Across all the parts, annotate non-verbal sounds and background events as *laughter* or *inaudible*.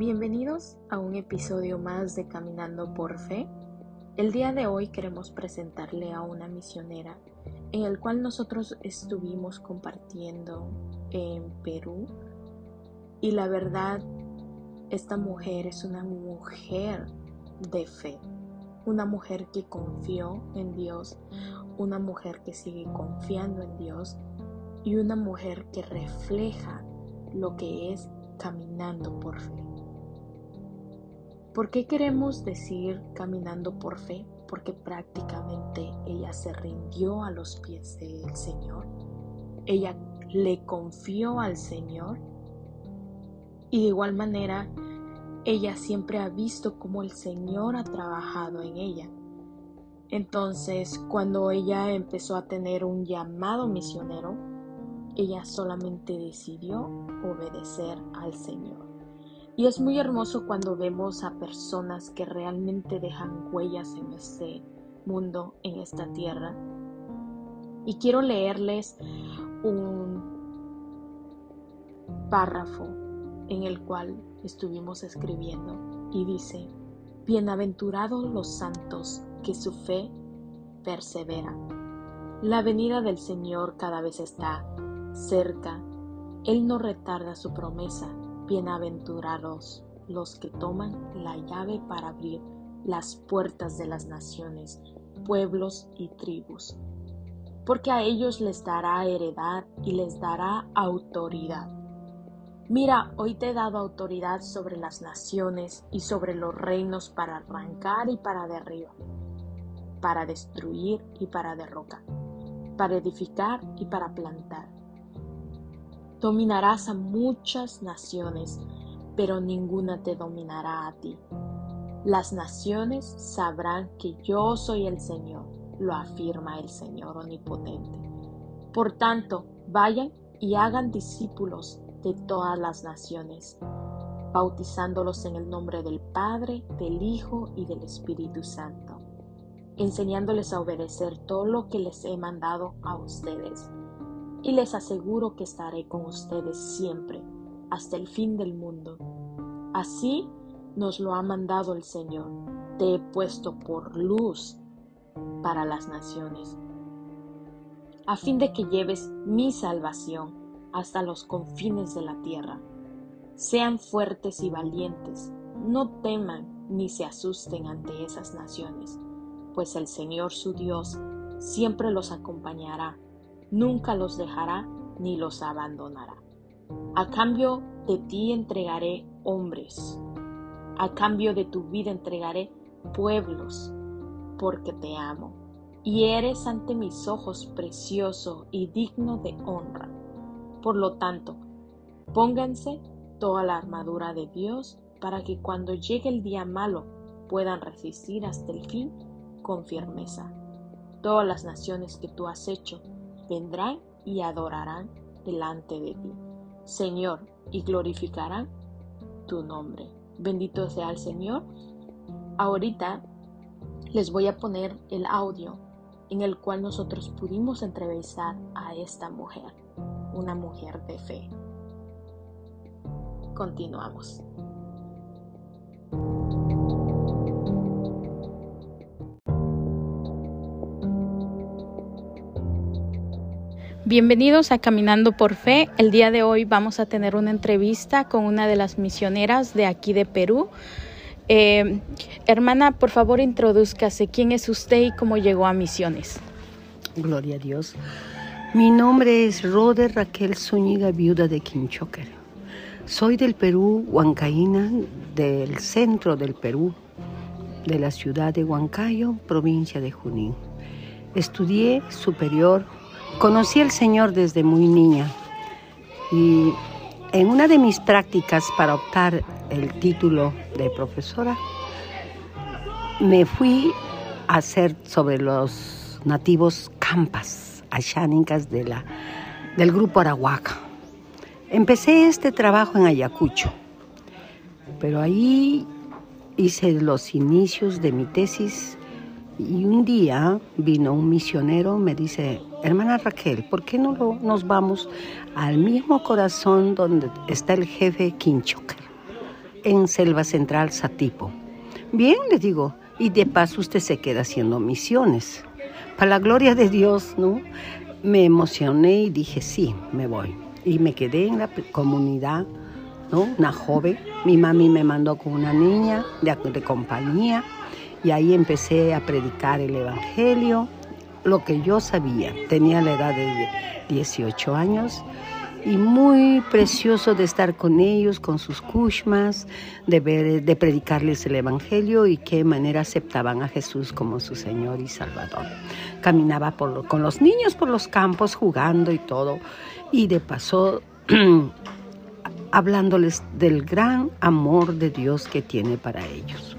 Bienvenidos a un episodio más de Caminando por Fe. El día de hoy queremos presentarle a una misionera en el cual nosotros estuvimos compartiendo en Perú y la verdad esta mujer es una mujer de fe, una mujer que confió en Dios, una mujer que sigue confiando en Dios y una mujer que refleja lo que es caminando por fe. ¿Por qué queremos decir caminando por fe? Porque prácticamente ella se rindió a los pies del Señor. Ella le confió al Señor. Y de igual manera, ella siempre ha visto cómo el Señor ha trabajado en ella. Entonces, cuando ella empezó a tener un llamado misionero, ella solamente decidió obedecer al Señor. Y es muy hermoso cuando vemos a personas que realmente dejan huellas en este mundo, en esta tierra. Y quiero leerles un párrafo en el cual estuvimos escribiendo y dice, Bienaventurados los santos que su fe persevera. La venida del Señor cada vez está cerca. Él no retarda su promesa. Bienaventurados los que toman la llave para abrir las puertas de las naciones, pueblos y tribus, porque a ellos les dará heredad y les dará autoridad. Mira, hoy te he dado autoridad sobre las naciones y sobre los reinos para arrancar y para derribar, para destruir y para derrocar, para edificar y para plantar Dominarás a muchas naciones, pero ninguna te dominará a ti. Las naciones sabrán que yo soy el Señor, lo afirma el Señor Omnipotente. Por tanto, vayan y hagan discípulos de todas las naciones, bautizándolos en el nombre del Padre, del Hijo y del Espíritu Santo, enseñándoles a obedecer todo lo que les he mandado a ustedes y les aseguro que estaré con ustedes siempre, hasta el fin del mundo. Así nos lo ha mandado el Señor. Te he puesto por luz para las naciones, a fin de que lleves mi salvación hasta los confines de la tierra. Sean fuertes y valientes, no teman ni se asusten ante esas naciones, pues el Señor su Dios siempre los acompañará nunca los dejará ni los abandonará. A cambio de ti entregaré hombres, a cambio de tu vida entregaré pueblos, porque te amo, y eres ante mis ojos precioso y digno de honra. Por lo tanto, pónganse toda la armadura de Dios para que cuando llegue el día malo puedan resistir hasta el fin con firmeza. Todas las naciones que tú has hecho vendrán y adorarán delante de ti, Señor, y glorificarán tu nombre. Bendito sea el Señor. Ahorita les voy a poner el audio en el cual nosotros pudimos entrevistar a esta mujer, una mujer de fe. Continuamos. Bienvenidos a Caminando por Fe. El día de hoy vamos a tener una entrevista con una de las misioneras de aquí de Perú. Eh, hermana, por favor, introduzcase. ¿Quién es usted y cómo llegó a Misiones? Gloria a Dios. Mi nombre es Rode Raquel Zúñiga, viuda de Quinchoker. Soy del Perú, Huancaína, del centro del Perú, de la ciudad de Huancayo, provincia de Junín. Estudié superior Conocí al Señor desde muy niña y en una de mis prácticas para optar el título de profesora, me fui a hacer sobre los nativos campas ashánicas de la, del grupo Arahuaca. Empecé este trabajo en Ayacucho, pero ahí hice los inicios de mi tesis y un día vino un misionero, me dice, hermana Raquel, ¿por qué no nos vamos al mismo corazón donde está el jefe Kinchoker? en Selva Central, Satipo. Bien, le digo, y de paso usted se queda haciendo misiones. Para la gloria de Dios, ¿no? Me emocioné y dije, sí, me voy. Y me quedé en la comunidad, ¿no? Una joven. Mi mami me mandó con una niña de, de compañía y ahí empecé a predicar el Evangelio, lo que yo sabía. Tenía la edad de 18 años y muy precioso de estar con ellos, con sus kushmas, de, ver, de predicarles el Evangelio y qué manera aceptaban a Jesús como su Señor y Salvador. Caminaba por, con los niños por los campos jugando y todo, y de paso *clears throat* hablándoles del gran amor de Dios que tiene para ellos.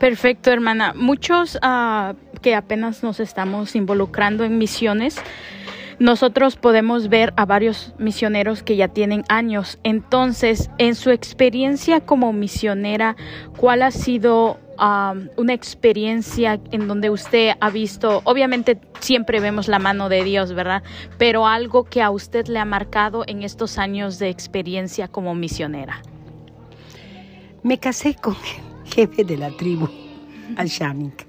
Perfecto, hermana. Muchos uh, que apenas nos estamos involucrando en misiones, nosotros podemos ver a varios misioneros que ya tienen años. Entonces, en su experiencia como misionera, ¿cuál ha sido um, una experiencia en donde usted ha visto, obviamente siempre vemos la mano de Dios, ¿verdad? Pero algo que a usted le ha marcado en estos años de experiencia como misionera. Me casé con el jefe de la tribu, Al-Shanik,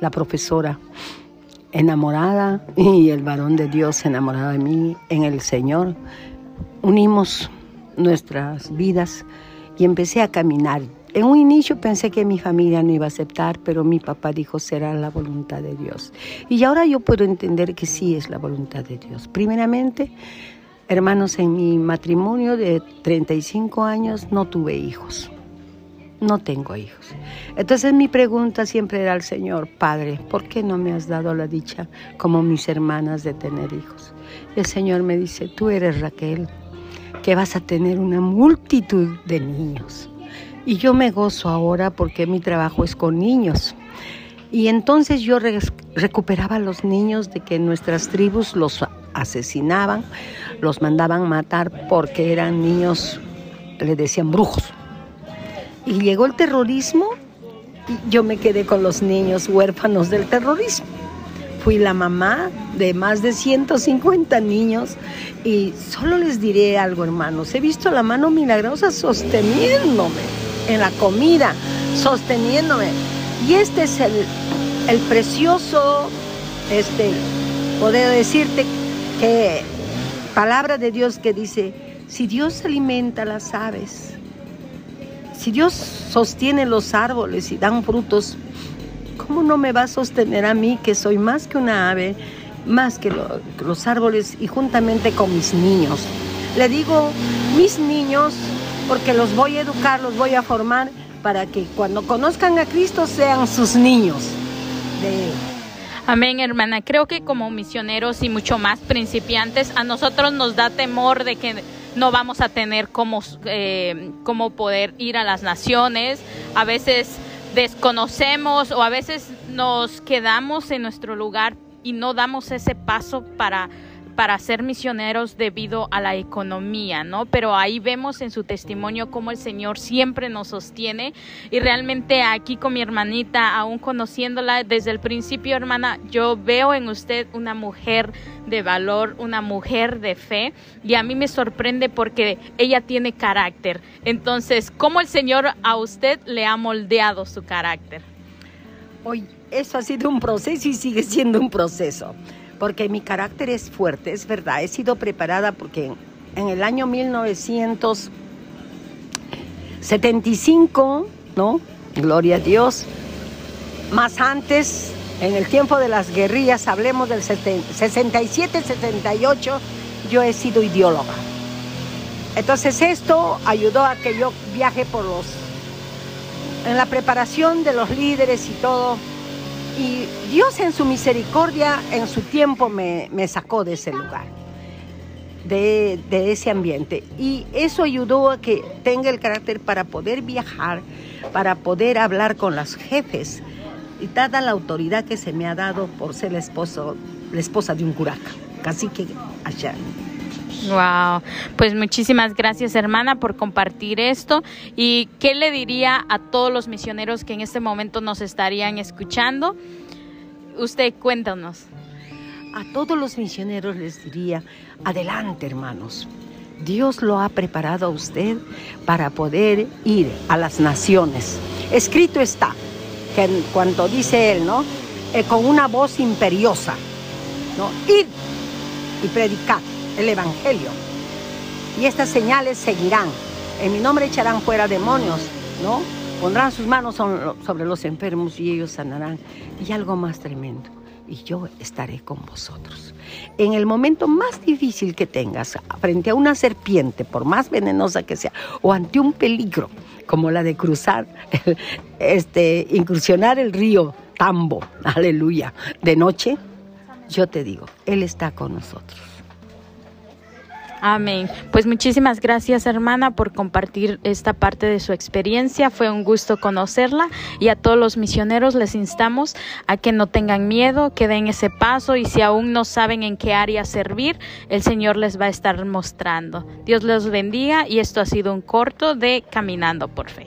la profesora enamorada y el varón de Dios enamorado de mí en el Señor. Unimos nuestras vidas y empecé a caminar. En un inicio pensé que mi familia no iba a aceptar, pero mi papá dijo será la voluntad de Dios. Y ahora yo puedo entender que sí es la voluntad de Dios. Primeramente, hermanos, en mi matrimonio de 35 años no tuve hijos no tengo hijos. Entonces mi pregunta siempre era al Señor, Padre, ¿por qué no me has dado la dicha como mis hermanas de tener hijos? El Señor me dice, tú eres Raquel, que vas a tener una multitud de niños. Y yo me gozo ahora porque mi trabajo es con niños. Y entonces yo recuperaba a los niños de que nuestras tribus los asesinaban, los mandaban matar porque eran niños, le decían brujos y llegó el terrorismo y yo me quedé con los niños huérfanos del terrorismo. Fui la mamá de más de 150 niños y solo les diré algo, hermanos. He visto la mano milagrosa sosteniéndome en la comida, sosteniéndome. Y este es el, el precioso, este, poder decirte que palabra de Dios que dice, si Dios alimenta las aves, si Dios sostiene los árboles y dan frutos, ¿cómo no me va a sostener a mí que soy más que una ave, más que los árboles y juntamente con mis niños? Le digo, mis niños, porque los voy a educar, los voy a formar para que cuando conozcan a Cristo sean sus niños. Amén, hermana. Creo que como misioneros y mucho más principiantes, a nosotros nos da temor de que no vamos a tener cómo, eh, cómo poder ir a las naciones. A veces desconocemos o a veces nos quedamos en nuestro lugar y no damos ese paso para para ser misioneros debido a la economía, ¿no? Pero ahí vemos en su testimonio cómo el Señor siempre nos sostiene y realmente aquí con mi hermanita, aún conociéndola desde el principio, hermana, yo veo en usted una mujer de valor, una mujer de fe y a mí me sorprende porque ella tiene carácter. Entonces, ¿cómo el Señor a usted le ha moldeado su carácter? Hoy, eso ha sido un proceso y sigue siendo un proceso porque mi carácter es fuerte, es verdad. He sido preparada porque en el año 1975, ¿no? Gloria a Dios. Más antes, en el tiempo de las guerrillas, hablemos del 67-78, yo he sido ideóloga. Entonces esto ayudó a que yo viaje por los, en la preparación de los líderes y todo, y Dios en su misericordia, en su tiempo, me, sacó de ese lugar, de, ese ambiente. Y eso ayudó a que tenga el carácter para poder viajar, para poder hablar con los jefes. Y dada la autoridad que se me ha dado por ser la, esposo, la esposa de un curaca, casi que allá. Wow, pues muchísimas gracias hermana por compartir esto. ¿Y qué le diría a todos los misioneros que en este momento nos estarían escuchando? Usted cuéntanos. A todos los misioneros les diría, adelante hermanos, Dios lo ha preparado a usted para poder ir a las naciones. Escrito está, que en dice él, ¿no? Eh, con una voz imperiosa, ¿no? Ir y predicar el Evangelio. Y estas señales seguirán. En mi nombre echarán fuera demonios, ¿no? Pondrán sus manos sobre los enfermos y ellos sanarán. Y algo más tremendo y yo estaré con vosotros. En el momento más difícil que tengas, frente a una serpiente, por más venenosa que sea, o ante un peligro, como la de cruzar, este, incursionar el río Tambo, aleluya, de noche, yo te digo, Él está con nosotros. Amén. Pues muchísimas gracias hermana por compartir esta parte de su experiencia. Fue un gusto conocerla y a todos los misioneros les instamos a que no tengan miedo, que den ese paso y si aún no saben en qué área servir, el Señor les va a estar mostrando. Dios los bendiga y esto ha sido un corto de Caminando por Fe.